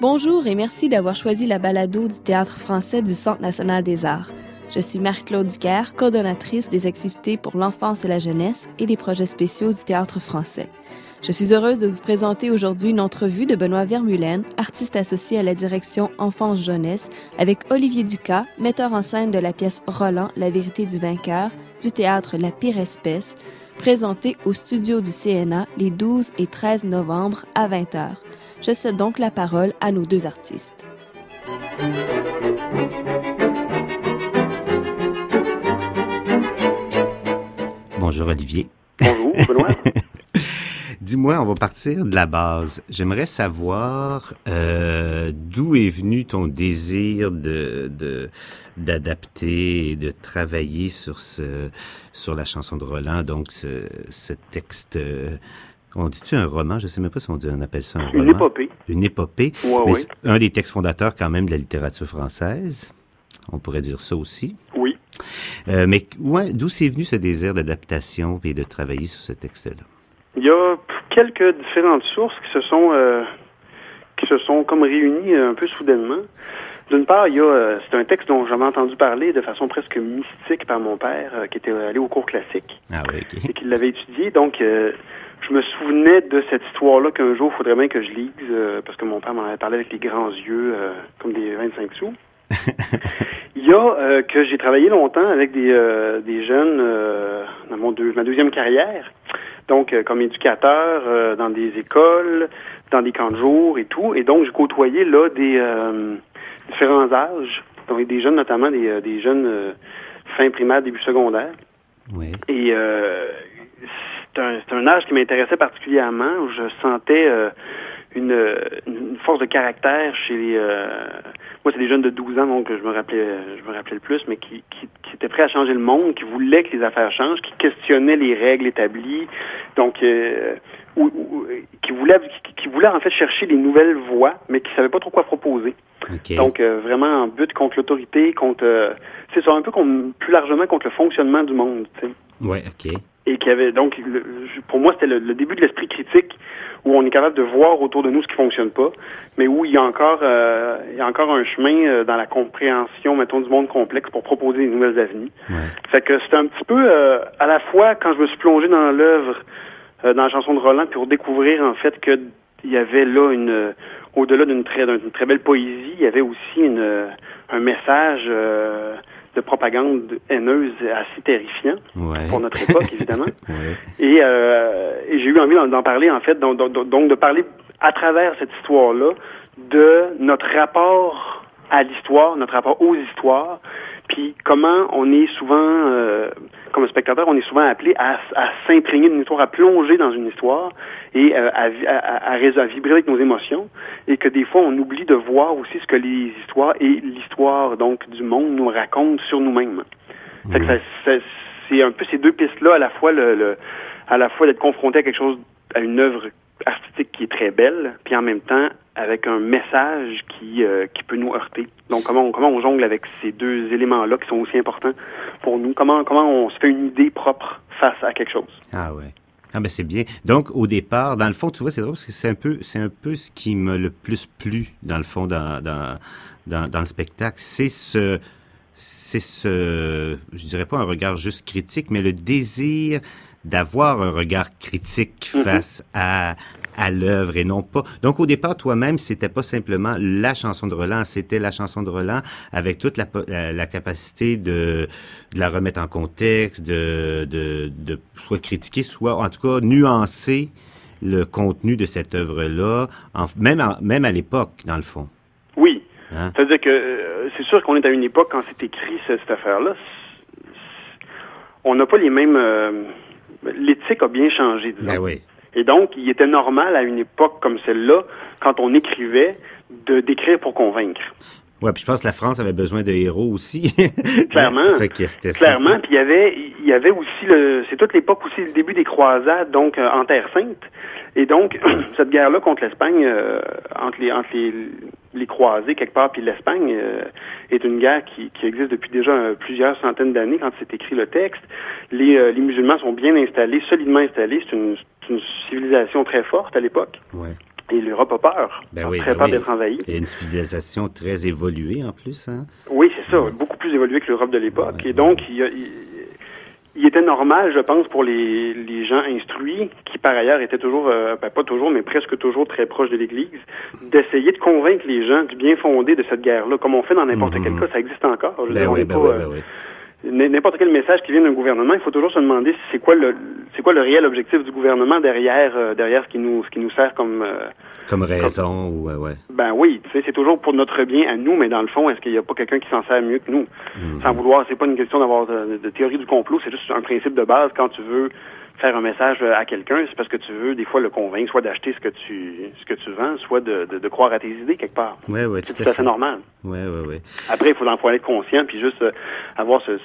Bonjour et merci d'avoir choisi la balado du Théâtre français du Centre national des arts. Je suis Marie-Claude Dicker, coordonnatrice des activités pour l'enfance et la jeunesse et des projets spéciaux du Théâtre français. Je suis heureuse de vous présenter aujourd'hui une entrevue de Benoît Vermulen, artiste associé à la direction Enfance-Jeunesse, avec Olivier Ducas, metteur en scène de la pièce Roland, La vérité du vainqueur, du théâtre La pire espèce, présentée au studio du CNA les 12 et 13 novembre à 20h. Je cède donc la parole à nos deux artistes. Bonjour Olivier. Bonjour Benoît. Dis-moi, on va partir de la base. J'aimerais savoir euh, d'où est venu ton désir de d'adapter et de travailler sur ce sur la chanson de Roland, donc ce, ce texte euh, on dit-tu un roman? Je ne sais même pas si on, dit, on appelle ça un roman. Une épopée. Une épopée. Ouais, mais oui. un des textes fondateurs quand même de la littérature française. On pourrait dire ça aussi. Oui. Euh, mais ouais, d'où c'est venu ce désir d'adaptation et de travailler sur ce texte-là? Il y a quelques différentes sources qui se sont euh, qui se sont comme réunies euh, un peu soudainement. D'une part, il y a euh, c'est un texte dont j'avais entendu parler de façon presque mystique par mon père, qui était allé au cours classique Ah oui, et qui l'avait étudié. Donc, euh, je me souvenais de cette histoire-là qu'un jour, il faudrait bien que je lise, euh, parce que mon père m'en avait parlé avec les grands yeux, euh, comme des 25 sous. Il y a que j'ai travaillé longtemps avec des, des jeunes dans mon deux, ma deuxième carrière, donc euh, comme éducateur euh, dans des écoles, dans des camps de jour et tout, et donc j'ai côtoyé là des euh, différents âges, donc des jeunes notamment des, des jeunes euh, fin primaire, début secondaire. Oui. Et euh, c'est un, c'est un âge qui m'intéressait particulièrement, où je sentais euh, une, une force de caractère chez les... euh, moi, c'est des jeunes de 12 ans, donc je me rappelais je me rappelais le plus, mais qui, qui étaient prêts à changer le monde, qui voulaient que les affaires changent, qui questionnaient les règles établies, donc euh, ou, ou- qui voulaient qui, qui voulaient en fait chercher des nouvelles voies, mais qui savaient pas trop quoi proposer. Donc, euh, vraiment en but contre l'autorité, contre... euh, c'est ça, un peu contre, plus largement contre le fonctionnement du monde, tu sais. ouais, OK. Et qui avait... Donc, le- pour moi, c'était le, le début de l'esprit critique, où on est capable de voir autour de nous ce qui fonctionne pas, mais où il y a encore, euh, il y a encore un chemin euh, dans la compréhension, mettons, du monde complexe pour proposer des nouvelles avenues. Ouais. Fait que c'était un petit peu, euh, à la fois, quand je me suis plongé dans l'œuvre, euh, dans la chanson de Roland, pour découvrir, en fait, que il y avait là une, euh, au-delà d'une très, d'une très belle poésie, il y avait aussi une, euh, un message euh, de propagande haineuse assez terrifiant Ouais. pour notre époque, évidemment. Ouais. Et, euh, et j'ai eu envie d'en, parler, en fait, donc de parler à travers cette histoire-là de notre rapport à l'histoire, notre rapport aux histoires, puis comment on est souvent, euh, comme spectateur, on est souvent appelé à, à s'imprégner d'une histoire, à plonger dans une histoire et euh, à, vibrer avec nos émotions, et que des fois on oublie de voir aussi ce que les histoires et l'histoire donc du monde nous racontent sur nous-mêmes. Ça- c'est un peu ces deux pistes-là, à la fois le, le- à la fois d'être confronté à quelque chose, à une œuvre artistique qui est très belle, puis en même temps avec un message qui euh, qui peut nous heurter. Donc comment on, comment on jongle avec ces deux éléments-là qui sont aussi importants pour nous? Comment comment on se fait une idée propre face à quelque chose? Ah ouais. Ah ben c'est bien. Donc au départ, dans le fond, tu vois, c'est drôle parce que c'est un peu, c'est un peu ce qui m'a le plus plu dans le fond dans dans dans, dans le spectacle, c'est ce c'est ce, je dirais pas un regard juste critique, mais le désir d'avoir un regard critique Mhm. face à à l'œuvre et non pas. Donc au départ, toi-même, c'était pas simplement la chanson de Roland, c'était la chanson de Roland avec toute la, po- la, la capacité de, de la remettre en contexte, de, de, de soit critiquer, soit en tout cas nuancer le contenu de cette œuvre-là, même, en- même à l'époque, dans le fond. Oui. Hein? C'est-à-dire que euh, c'est sûr qu'on est à une époque quand c'est écrit ce- cette affaire-là. On n'a pas les mêmes. euh, L'éthique a bien changé, disons. Ben oui. Et donc, il était normal à une époque comme celle-là, quand on écrivait, de d'écrire pour convaincre. Ouais, puis je pense que la France avait besoin de héros aussi. Clairement. fait que Clairement, puis il y avait, il y avait aussi le, c'est toute l'époque aussi le début des croisades, donc euh, en Terre Sainte, Et donc, cette guerre-là contre l'Espagne, euh, entre les entre les, les croisés quelque part, puis l'Espagne, euh, est une guerre qui, qui existe depuis déjà euh, plusieurs centaines d'années quand c'est écrit le texte. Les, les musulmans sont bien installés, solidement installés. C'est une, une, civilisation très forte à l'époque. Ouais. Et l'Europe a peur. Ben oui, très ben peur oui. d'être envahie. Et une civilisation très évoluée en plus, hein? Oui, c'est ça. Beaucoup plus évoluée que l'Europe de l'époque. Ouais. Et donc, il, y a- il, il était normal, je pense, pour les, les gens instruits, qui par ailleurs étaient toujours, euh, ben, pas toujours, mais presque toujours très proches de l'Église, d'essayer de convaincre les gens du bien fondé de cette guerre-là. Comme on fait dans n'importe Mhm. quel cas, ça existe encore. Je veux Ben dire, on oui, ben pas, oui, euh, ben oui. N'importe quel message qui vient d'un gouvernement, il faut toujours se demander si c'est quoi le c'est quoi le réel objectif du gouvernement derrière euh, derrière ce qui nous ce qui nous sert comme euh, Comme raison, ou, ouais, ouais. ben oui, tu sais, c'est toujours pour notre bien à nous, mais dans le fond, est-ce qu'il n'y a pas quelqu'un qui s'en sert mieux que nous? Mhm. Sans vouloir, c'est pas une question d'avoir de, de théorie du complot, c'est juste un principe de base quand tu veux faire un message à quelqu'un, c'est parce que tu veux des fois le convaincre, soit d'acheter ce que tu ce que tu vends, soit de, de, de croire à tes idées quelque part. Ouais, ouais, C'est tout tout à fait normal. Ouais, ouais, ouais. Après, il faut en faut être conscient, puis juste euh, avoir ce, ce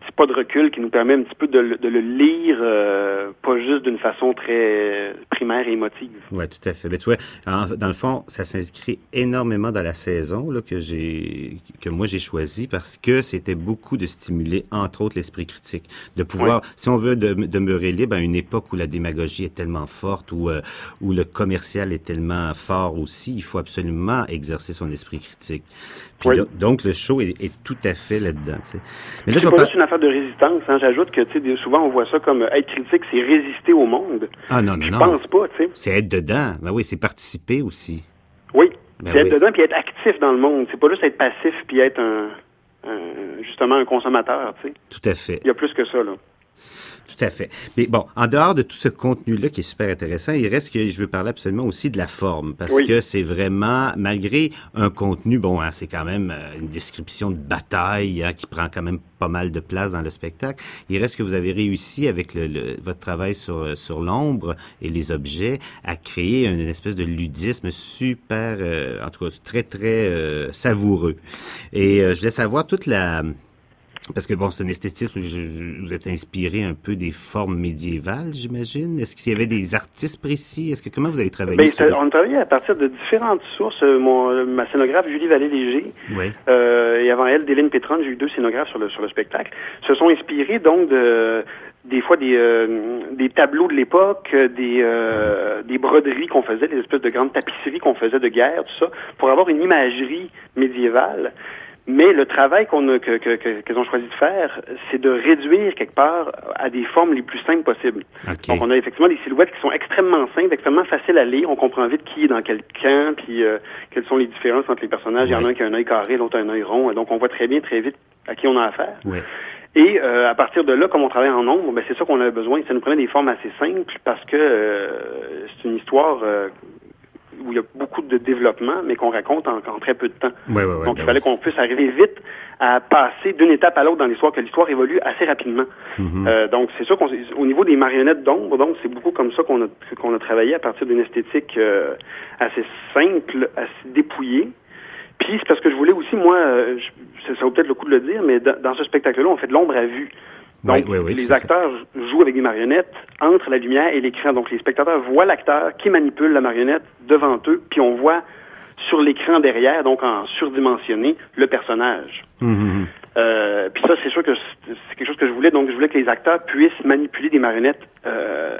petit pas de recul qui nous permet un petit peu de, le- de le lire, euh, pas juste d'une façon très primaire et émotive. Ouais, tout à fait. Mais tu vois, en- dans le fond, ça s'inscrit énormément dans la saison là, que j'ai, que moi j'ai choisi parce que c'était beaucoup de stimuler, entre autres, l'esprit critique, de pouvoir, si on veut de- demeurer libre à une époque où la démagogie est tellement forte, où euh, où le commercial est tellement fort aussi, il faut absolument exercer son esprit critique. Puis Oui. do- donc le show est, est tout à fait là-dedans. tu sais. Mais là, je vais une affaire de résistance. Hein. J'ajoute que souvent on voit ça comme euh, être critique, c'est résister au monde. Ah non, non, Je non. pense pas, tu sais. C'est être dedans. Ben oui, c'est participer aussi. Oui. Ben c'est oui. être dedans puis être actif dans le monde. C'est pas juste être passif puis être un, un- justement un consommateur, tu sais. Tout à fait. Il y a plus que ça, là. Tout à fait. Mais bon, en dehors de tout ce contenu-là qui est super intéressant, il reste que je veux parler absolument aussi de la forme, parce Oui. que c'est vraiment, malgré un contenu, bon, hein, c'est quand même euh, une description de bataille hein, qui prend quand même pas mal de place dans le spectacle. Il reste que vous avez réussi avec le, le- votre travail sur sur l'ombre et les objets à créer une espèce de ludisme super, euh, en tout cas très très euh, savoureux. Et euh, je voulais savoir toute la parce que bon, c'est un esthétisme, je- je- vous êtes inspiré un peu des formes médiévales, j'imagine. Est-ce qu'il y avait des artistes précis? Est-ce que comment vous avez travaillé Ben, sur on travaillait à partir de différentes sources. Euh, Mon, euh, ma scénographe, Julie Vallée-Léger, Oui. Euh, et avant elle, Déline Pétron, j'ai eu deux scénographes sur le sur le spectacle, se sont inspirés donc de des fois des euh, des tableaux de l'époque, des euh, des broderies qu'on faisait, des espèces de grandes tapisseries qu'on faisait de guerre, tout ça, pour avoir une imagerie médiévale. Mais le travail qu'on a que que- que- qu'elles ont choisi de faire, c'est de réduire quelque part à des formes les plus simples possibles. Donc, on a effectivement des silhouettes qui sont extrêmement simples, extrêmement faciles à lire. On comprend vite qui est dans quel camp, puis euh, quelles sont les différences entre les personnages. Il y en a un qui a un œil carré, l'autre un œil rond. Donc, on voit très bien, très vite à qui on a affaire. Oui. Et euh, à partir de là, comme on travaille en nombre, ben, c'est ça qu'on a besoin. Ça nous prenait des formes assez simples parce que euh, c'est une histoire euh, où il y a beaucoup de développement, mais qu'on raconte en, en très peu de temps. Oui, oui, oui. Donc, il fallait qu'on puisse arriver vite à passer d'une étape à l'autre dans l'histoire, que l'histoire évolue assez rapidement. Mhm. Euh, donc, c'est ça qu'on au niveau des marionnettes d'ombre, donc c'est beaucoup comme ça qu'on a qu'on a travaillé à partir d'une esthétique euh, assez simple, assez dépouillée. Puis c'est parce que je voulais aussi, moi, euh, je- ça, ça vaut peut-être le coup de le dire, mais dans, dans ce spectacle-là, on fait de l'ombre à vue. Donc, Oui, oui, oui, les acteurs jouent avec des marionnettes entre la lumière et l'écran. Donc, les spectateurs voient l'acteur qui manipule la marionnette devant eux, puis on voit sur l'écran derrière, donc en surdimensionné, le personnage. Mhm. Euh, puis ça, c'est sûr que c'est c'est quelque chose que je voulais. Donc, je voulais que les acteurs puissent manipuler des marionnettes euh,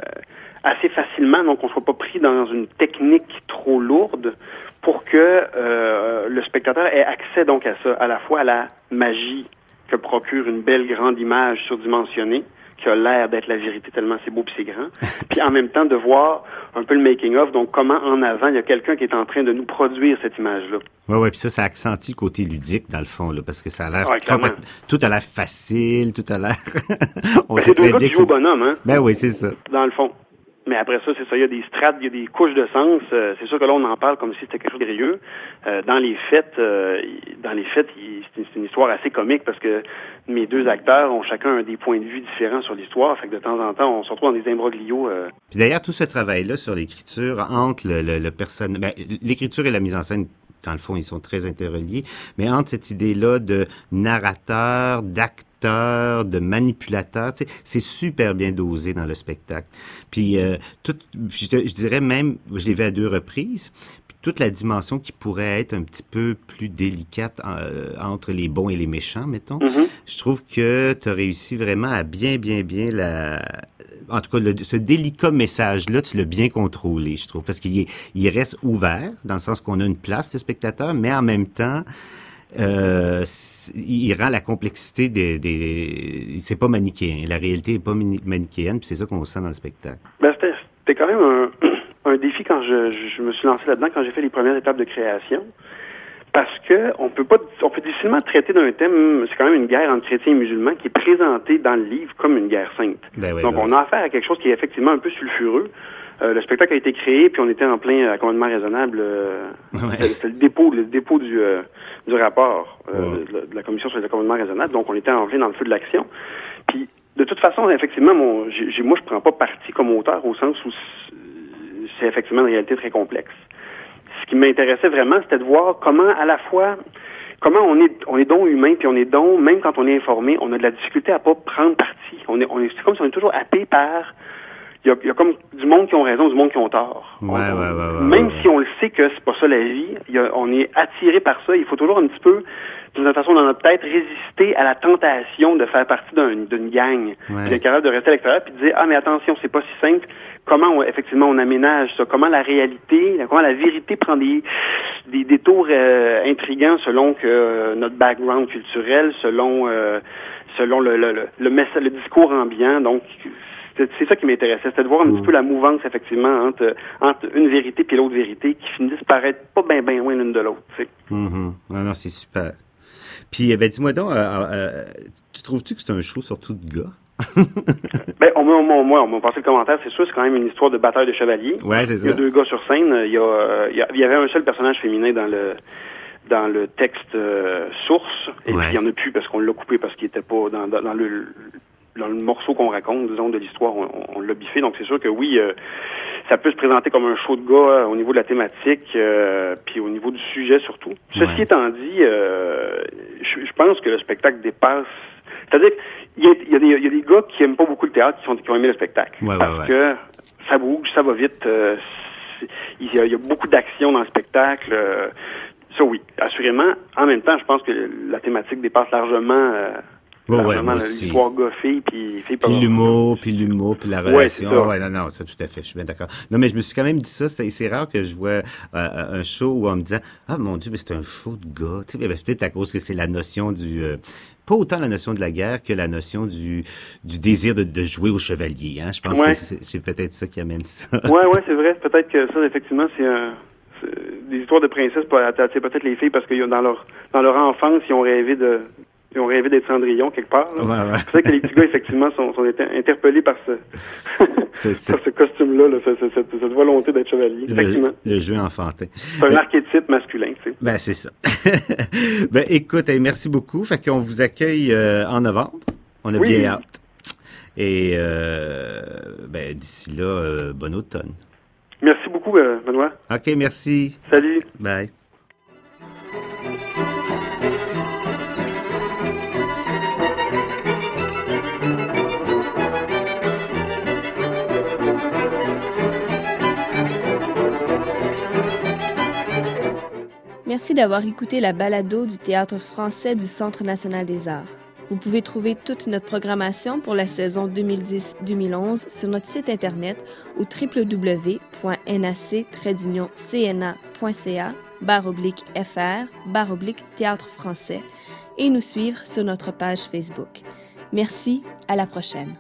assez facilement, donc on soit pas pris dans une technique trop lourde pour que euh, le spectateur ait accès donc à ça, à la fois à la magie que procure une belle grande image surdimensionnée qui a l'air d'être la vérité tellement c'est beau puis c'est grand, puis en même temps de voir un peu le making of, donc comment en avant il y a quelqu'un qui est en train de nous produire cette image-là. Oui, oui, puis ça, ça accentue le côté ludique, dans le fond, là, parce que ça a l'air Ouais, Tout a l'air facile, tout a l'air... On Ben, c'est deux gars qui jouent au bonhomme, hein? Ben oui, c'est ça. dans le fond. Mais après ça, c'est ça, il y a des strates, il y a des couches de sens. Euh, c'est sûr que là, on en parle comme si c'était quelque chose de sérieux. Euh, dans les fêtes, euh, dans les c'est une, histoire assez comique parce que mes deux acteurs ont chacun des points de vue différents sur l'histoire. Fait que de temps en temps, on se retrouve dans des imbroglios. Puis d'ailleurs, tout ce travail-là sur l'écriture entre le, le, ben, l'écriture et la mise en scène dans le fond, ils sont très interreliés, mais entre cette idée-là de narrateur, d'acteur, de manipulateur, tu sais, c'est super bien dosé dans le spectacle. Puis, euh, tout, je, je dirais même, je l'ai vu à deux reprises, toute la dimension qui pourrait être un petit peu plus délicate euh, entre les bons et les méchants, mettons. Mhm. Je trouve que tu as réussi vraiment à bien, bien, bien la... En tout cas, le- ce délicat message-là, tu l'as bien contrôlé, je trouve, parce qu'il il reste ouvert, dans le sens qu'on a une place de spectateur, mais en même temps, euh, il rend la complexité des... des c'est pas manichéen. La réalité est pas mani- manichéenne, puis c'est ça qu'on sent dans le spectacle. Ben, c'était, quand même un, un défi quand je, me suis lancé là-dedans, quand j'ai fait les premières étapes de création. Parce que on peut pas, on peut difficilement traiter d'un thème, c'est quand même une guerre entre chrétiens et musulmans qui est présentée dans le livre comme une guerre sainte. Ben Donc ben on a affaire à quelque chose qui est effectivement un peu sulfureux. Euh, le spectacle a été créé, puis on était en plein euh, commandement raisonnable. euh, Ouais. c'était- le dépôt, le dépôt du, euh, du rapport euh, Ouais. de, la- de la commission sur le commandement raisonnable. Donc on était en plein dans le feu de l'action. Puis de toute façon, effectivement, mon, moi je prends pas parti comme auteur au sens où c'est- c'est effectivement une réalité très complexe. Ce qui m'intéressait vraiment, c'était de voir comment à la fois comment on est on est donc humain puis on est donc même quand on est informé, on a de la difficulté à pas prendre parti. On est on est c'est comme si on est toujours happé par il y y a comme du monde qui ont raison, du monde qui ont tort. Ouais, On- ouais, ouais, ouais, même si on le sait que c'est pas ça la vie, y a- on est attiré par ça. Il faut toujours un petit peu, d'une certaine façon, dans notre tête, résister à la tentation de faire partie d'un- d'une gang. Ouais. Puis d'être capable de rester à l'extérieur puis de dire ah mais attention, c'est pas si simple. Comment on- effectivement on aménage ça? Comment la réalité, comment la vérité prend des des détours euh, intrigants selon que euh, notre background culturel, selon euh, selon le le, le, le discours ambiant. Donc c'est ça qui m'intéressait, c'était de voir un petit peu la mouvance effectivement entre entre une vérité puis l'autre vérité qui finissent par être pas bien bien loin l'une de l'autre. Mhm. Non, non, c'est super. Puis, eh ben, dis-moi donc, euh, euh, tu trouves-tu que c'est un show surtout de gars? Ben, on m'a, on m'a- moi, on m'a passé le commentaire, c'est sûr, c'est quand même une histoire de bataille de chevaliers. Ouais, c'est Il y a deux gars sur scène. Il y, a, euh, il y a- il y avait un seul personnage féminin dans le dans le texte source, et Ouais. puis il y en a plus parce qu'on l'a coupé parce qu'il était pas dans, dans, dans le dans le morceau qu'on raconte, disons, de l'histoire, on, on l'a biffé. Donc c'est sûr que oui, euh, ça peut se présenter comme un show de gars euh, au niveau de la thématique, euh, puis au niveau du sujet surtout. Ceci étant dit, euh, je, je pense que le spectacle dépasse. C'est-à-dire qu'il y a, il y, a des- il y a des gars qui aiment pas beaucoup le théâtre qui, sont, qui ont aimé le spectacle. Ouais, parce ouais. que ça bouge, ça va vite. euh, il, y a, il y a beaucoup d'action dans le spectacle. euh, ça, oui, assurément. En même temps, je pense que la thématique dépasse largement, euh, Ouais, ouais, aussi. l'histoire puis Puis l'humour, puis l'humour, puis la Ouais, relation. ça. Ouais, non, non, ça, tout à fait, je suis bien d'accord. Non, mais je me suis quand même dit ça, c'est rare que je vois euh, un show où on me disant « Ah, mon Dieu, mais c'est un show de gars. » Tu sais, ben, peut-être à cause que c'est la notion du... euh, pas autant la notion de la guerre que la notion du, du désir de, de jouer au chevalier. Hein? Je pense Ouais. que c'est peut-être ça qui amène ça. Ouais, ouais, c'est vrai. Peut-être que ça, effectivement, c'est un. Des histoires de princesses pour peut-être les filles parce que dans leur dans leur enfance, ils ont rêvé de ils ont rêvé d'être Cendrillon quelque part. là. Ouais, ouais. C'est vrai que les petits gars, effectivement, sont, sont été interpellés par ce par ce costume-là, là, cette, cette- cette volonté d'être chevalier. Effectivement. le, le jeu enfantin. C'est un archétype masculin, tu sais. Ben, c'est ça. ben, écoute, hey, merci beaucoup. Fait qu'on vous accueille euh, en novembre. On a Oui. bien hâte. Et euh, ben, d'ici là, euh, bon automne. Merci beaucoup, euh, Benoît. OK, merci. Salut. Bye. Merci d'avoir écouté la balado du Théâtre français du Centre national des arts. Vous pouvez trouver toute notre programmation pour la saison 2010-2011 sur notre site internet au www.nac-cna.ca fr théâtre français et nous suivre sur notre page Facebook. Merci, à la prochaine.